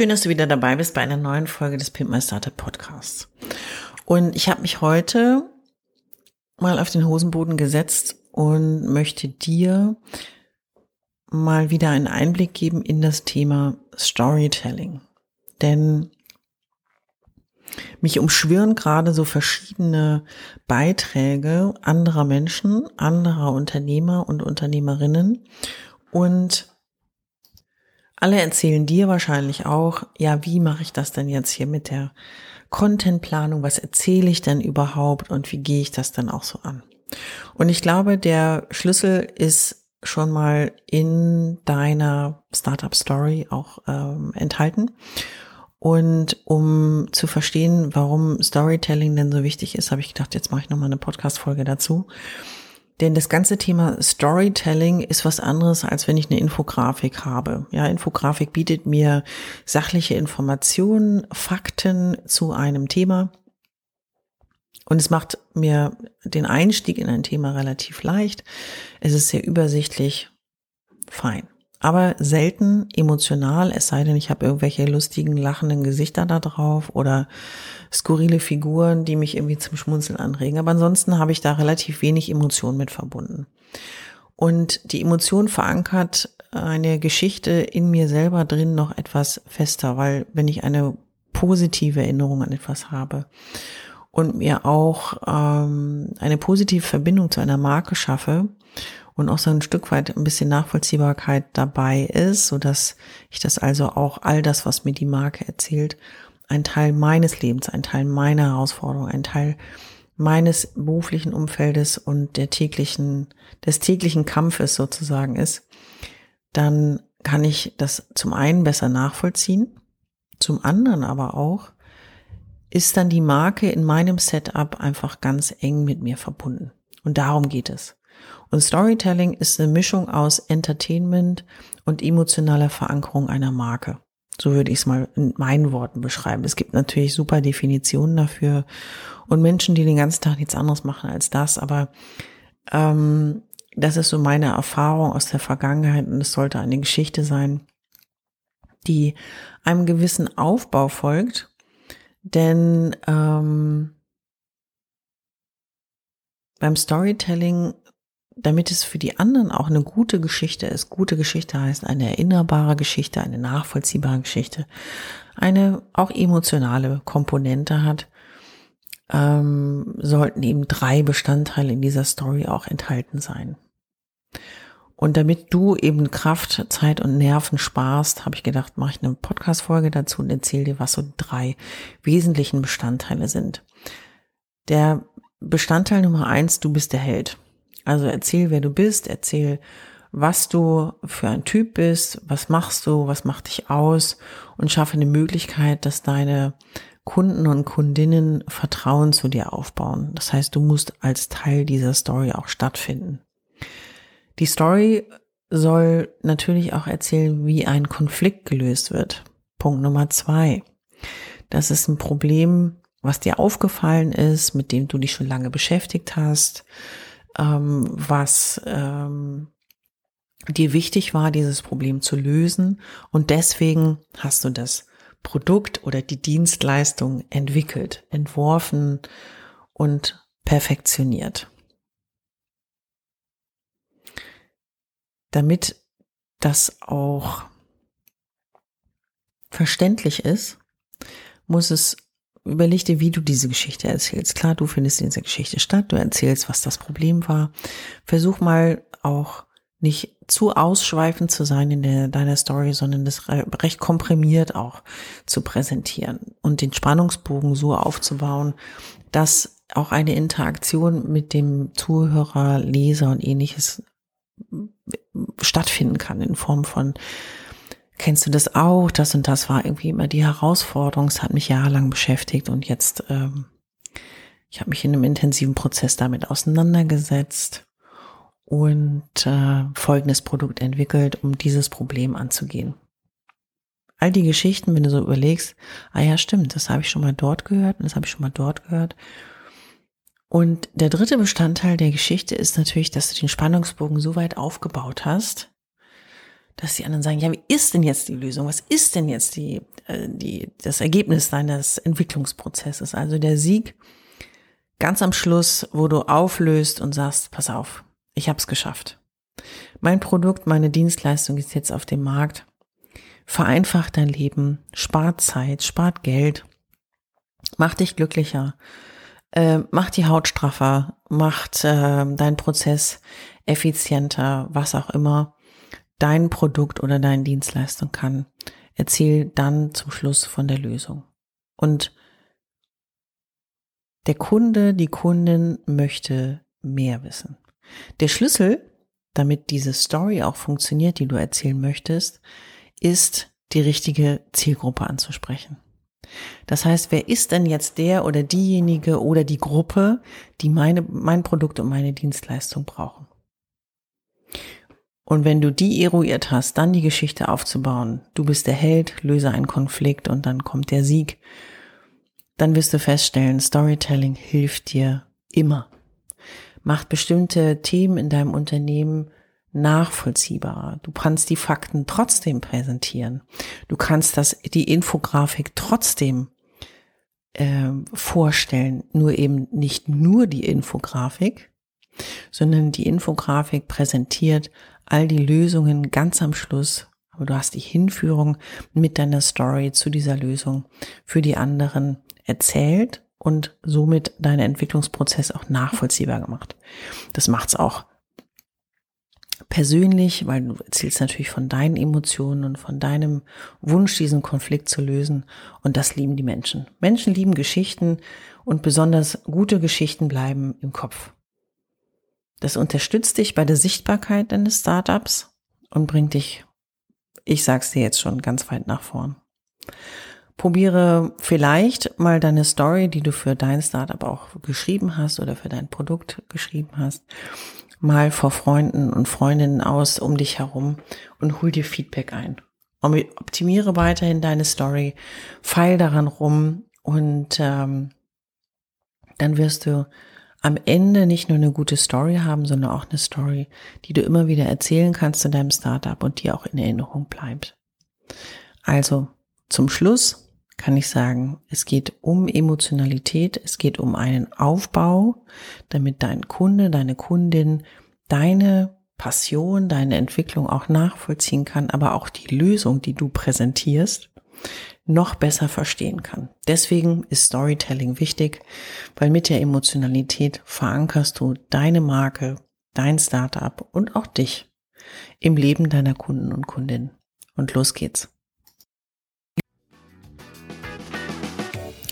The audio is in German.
Schön, dass du wieder dabei bist bei einer neuen Folge des Pimp My Startup Podcasts. Und ich habe mich heute mal auf den Hosenboden gesetzt und möchte dir mal wieder einen Einblick geben in das Thema Storytelling. Denn mich umschwirren gerade so verschiedene Beiträge anderer Menschen, anderer Unternehmer und Unternehmerinnen und alle erzählen dir wahrscheinlich auch, ja, wie mache ich das denn jetzt hier mit der Contentplanung? Was erzähle ich denn überhaupt und wie gehe ich das dann auch so an? Und ich glaube, der Schlüssel ist schon mal in deiner Startup Story auch ähm, enthalten. Und um zu verstehen, warum Storytelling denn so wichtig ist, habe ich gedacht, jetzt mache ich nochmal eine Podcast-Folge dazu. Denn das ganze Thema Storytelling ist was anderes, als wenn ich eine Infografik habe. Ja, Infografik bietet mir sachliche Informationen, Fakten zu einem Thema. Und es macht mir den Einstieg in ein Thema relativ leicht. Es ist sehr übersichtlich, fein. Aber selten emotional, es sei denn, ich habe irgendwelche lustigen, lachenden Gesichter da drauf oder skurrile Figuren, die mich irgendwie zum Schmunzeln anregen. Aber ansonsten habe ich da relativ wenig Emotion mit verbunden. Und die Emotion verankert eine Geschichte in mir selber drin noch etwas fester, weil wenn ich eine positive Erinnerung an etwas habe und mir auch ähm, eine positive Verbindung zu einer Marke schaffe und auch so ein Stück weit ein bisschen Nachvollziehbarkeit dabei ist, so dass ich das also auch all das, was mir die Marke erzählt, ein Teil meines Lebens, ein Teil meiner Herausforderung, ein Teil meines beruflichen Umfeldes und der täglichen, des täglichen Kampfes sozusagen ist, dann kann ich das zum einen besser nachvollziehen, zum anderen aber auch ist dann die Marke in meinem Setup einfach ganz eng mit mir verbunden. Und darum geht es. Und Storytelling ist eine Mischung aus Entertainment und emotionaler Verankerung einer Marke. So würde ich es mal in meinen Worten beschreiben. Es gibt natürlich super Definitionen dafür und Menschen, die den ganzen Tag nichts anderes machen als das. Aber ähm, das ist so meine Erfahrung aus der Vergangenheit und es sollte eine Geschichte sein, die einem gewissen Aufbau folgt denn ähm, beim Storytelling, damit es für die anderen auch eine gute Geschichte ist, gute Geschichte heißt eine erinnerbare Geschichte, eine nachvollziehbare Geschichte, eine auch emotionale Komponente hat, ähm, sollten eben drei Bestandteile in dieser Story auch enthalten sein. Und damit du eben Kraft, Zeit und Nerven sparst, habe ich gedacht, mache ich eine Podcast-Folge dazu und erzähle dir, was so drei wesentlichen Bestandteile sind. Der Bestandteil Nummer eins, du bist der Held. Also erzähl, wer du bist, erzähl, was du für ein Typ bist, was machst du, was macht dich aus und schaffe eine Möglichkeit, dass deine Kunden und Kundinnen Vertrauen zu dir aufbauen. Das heißt, du musst als Teil dieser Story auch stattfinden. Die Story soll natürlich auch erzählen, wie ein Konflikt gelöst wird. Punkt Nummer zwei. Das ist ein Problem, was dir aufgefallen ist, mit dem du dich schon lange beschäftigt hast, ähm, was ähm, dir wichtig war, dieses Problem zu lösen. Und deswegen hast du das Produkt oder die Dienstleistung entwickelt, entworfen und perfektioniert. damit das auch verständlich ist, muss es überleg dir, wie du diese Geschichte erzählst. Klar, du findest in dieser Geschichte statt, du erzählst, was das Problem war. Versuch mal auch nicht zu ausschweifend zu sein in der, deiner Story, sondern das recht komprimiert auch zu präsentieren und den Spannungsbogen so aufzubauen, dass auch eine Interaktion mit dem Zuhörer, Leser und ähnliches stattfinden kann in Form von kennst du das auch? Das und das war irgendwie immer die Herausforderung. Es hat mich jahrelang beschäftigt und jetzt, ähm, ich habe mich in einem intensiven Prozess damit auseinandergesetzt und äh, folgendes Produkt entwickelt, um dieses Problem anzugehen. All die Geschichten, wenn du so überlegst, ah ja, stimmt, das habe ich schon mal dort gehört und das habe ich schon mal dort gehört. Und der dritte Bestandteil der Geschichte ist natürlich, dass du den Spannungsbogen so weit aufgebaut hast, dass die anderen sagen, ja, wie ist denn jetzt die Lösung? Was ist denn jetzt die, äh, die, das Ergebnis deines Entwicklungsprozesses? Also der Sieg ganz am Schluss, wo du auflöst und sagst, pass auf, ich habe es geschafft. Mein Produkt, meine Dienstleistung ist jetzt auf dem Markt. Vereinfacht dein Leben, spart Zeit, spart Geld, macht dich glücklicher, äh, macht die Haut straffer, macht äh, deinen Prozess effizienter, was auch immer dein Produkt oder deine Dienstleistung kann. Erzähl dann zum Schluss von der Lösung. Und der Kunde, die Kundin möchte mehr wissen. Der Schlüssel, damit diese Story auch funktioniert, die du erzählen möchtest, ist die richtige Zielgruppe anzusprechen. Das heißt, wer ist denn jetzt der oder diejenige oder die Gruppe, die meine, mein Produkt und meine Dienstleistung brauchen? Und wenn du die eruiert hast, dann die Geschichte aufzubauen, du bist der Held, löse einen Konflikt und dann kommt der Sieg, dann wirst du feststellen, Storytelling hilft dir immer macht bestimmte Themen in deinem Unternehmen nachvollziehbarer. Du kannst die Fakten trotzdem präsentieren. Du kannst das, die Infografik trotzdem äh, vorstellen. Nur eben nicht nur die Infografik, sondern die Infografik präsentiert all die Lösungen ganz am Schluss. Aber du hast die Hinführung mit deiner Story zu dieser Lösung für die anderen erzählt und somit deinen Entwicklungsprozess auch nachvollziehbar gemacht. Das macht's auch persönlich, weil du erzählst natürlich von deinen Emotionen und von deinem Wunsch, diesen Konflikt zu lösen. Und das lieben die Menschen. Menschen lieben Geschichten und besonders gute Geschichten bleiben im Kopf. Das unterstützt dich bei der Sichtbarkeit deines Startups und bringt dich, ich sag's dir jetzt schon, ganz weit nach vorn. Probiere vielleicht mal deine Story, die du für dein Startup auch geschrieben hast oder für dein Produkt geschrieben hast, mal vor Freunden und Freundinnen aus um dich herum und hol dir Feedback ein. Optimiere weiterhin deine Story, feil daran rum und ähm, dann wirst du am Ende nicht nur eine gute Story haben, sondern auch eine Story, die du immer wieder erzählen kannst in deinem Startup und die auch in Erinnerung bleibt. Also zum Schluss kann ich sagen, es geht um Emotionalität, es geht um einen Aufbau, damit dein Kunde, deine Kundin deine Passion, deine Entwicklung auch nachvollziehen kann, aber auch die Lösung, die du präsentierst, noch besser verstehen kann. Deswegen ist Storytelling wichtig, weil mit der Emotionalität verankerst du deine Marke, dein Startup und auch dich im Leben deiner Kunden und Kundinnen. Und los geht's.